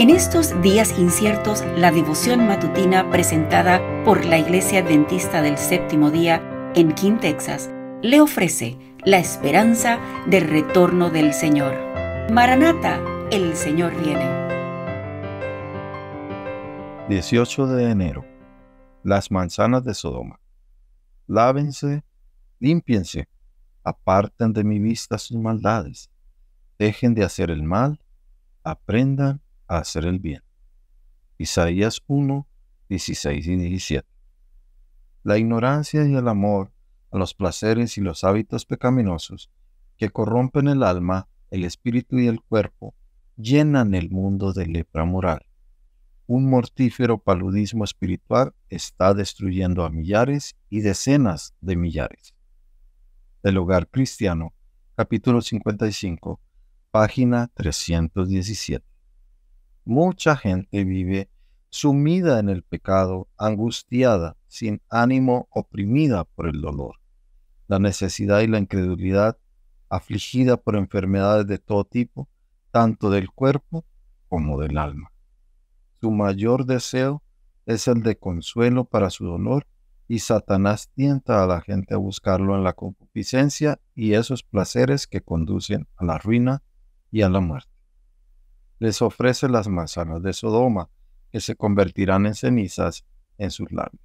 En estos días inciertos, la devoción matutina presentada por la Iglesia Adventista del Séptimo Día en King, Texas, le ofrece la esperanza del retorno del Señor. Maranata, el Señor viene. 18 de enero. Las manzanas de Sodoma. Lávense, límpiense, aparten de mi vista sus maldades, dejen de hacer el mal, aprendan hacer el bien. Isaías 1, 16 y 17. La ignorancia y el amor a los placeres y los hábitos pecaminosos que corrompen el alma, el espíritu y el cuerpo, llenan el mundo de lepra moral. Un mortífero paludismo espiritual está destruyendo a millares y decenas de millares. El hogar cristiano, capítulo 55, página 317. Mucha gente vive sumida en el pecado, angustiada, sin ánimo, oprimida por el dolor, la necesidad y la incredulidad, afligida por enfermedades de todo tipo, tanto del cuerpo como del alma. Su mayor deseo es el de consuelo para su dolor y Satanás tienta a la gente a buscarlo en la concupiscencia y esos placeres que conducen a la ruina y a la muerte les ofrece las manzanas de Sodoma, que se convertirán en cenizas en sus labios.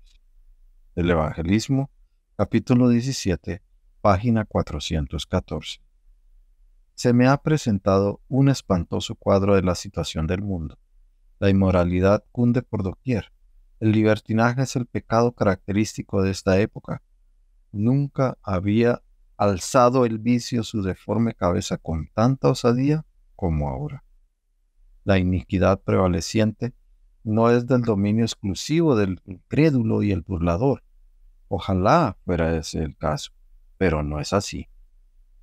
El Evangelismo, capítulo 17, página 414. Se me ha presentado un espantoso cuadro de la situación del mundo. La inmoralidad cunde por doquier. El libertinaje es el pecado característico de esta época. Nunca había alzado el vicio su deforme cabeza con tanta osadía como ahora la iniquidad prevaleciente no es del dominio exclusivo del incrédulo y el burlador. Ojalá fuera ese el caso, pero no es así.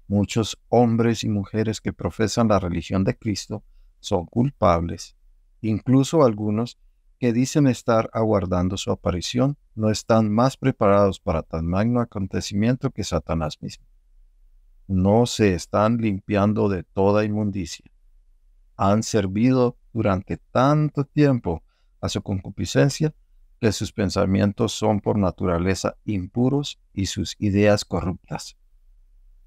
Muchos hombres y mujeres que profesan la religión de Cristo son culpables. Incluso algunos que dicen estar aguardando su aparición no están más preparados para tan magno acontecimiento que Satanás mismo. No se están limpiando de toda inmundicia han servido durante tanto tiempo a su concupiscencia que sus pensamientos son por naturaleza impuros y sus ideas corruptas.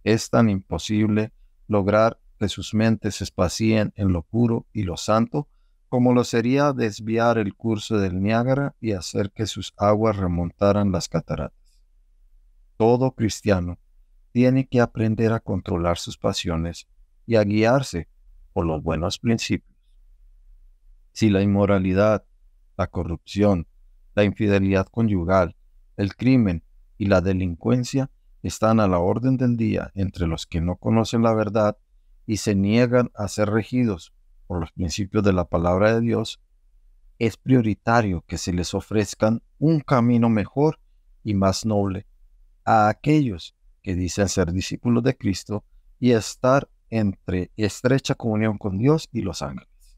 Es tan imposible lograr que sus mentes se espacien en lo puro y lo santo como lo sería desviar el curso del Niágara y hacer que sus aguas remontaran las cataratas. Todo cristiano tiene que aprender a controlar sus pasiones y a guiarse por los buenos principios. Si la inmoralidad, la corrupción, la infidelidad conyugal, el crimen y la delincuencia están a la orden del día entre los que no conocen la verdad y se niegan a ser regidos por los principios de la palabra de Dios, es prioritario que se les ofrezcan un camino mejor y más noble a aquellos que dicen ser discípulos de Cristo y estar entre estrecha comunión con Dios y los ángeles.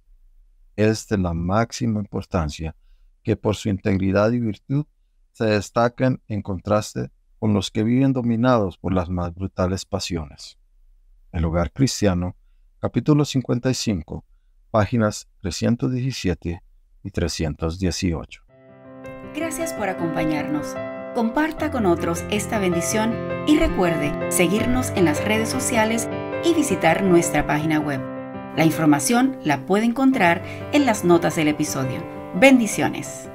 Es de la máxima importancia que por su integridad y virtud se destaquen en contraste con los que viven dominados por las más brutales pasiones. El hogar cristiano, capítulo 55, páginas 317 y 318. Gracias por acompañarnos. Comparta con otros esta bendición y recuerde seguirnos en las redes sociales y visitar nuestra página web. La información la puede encontrar en las notas del episodio. Bendiciones.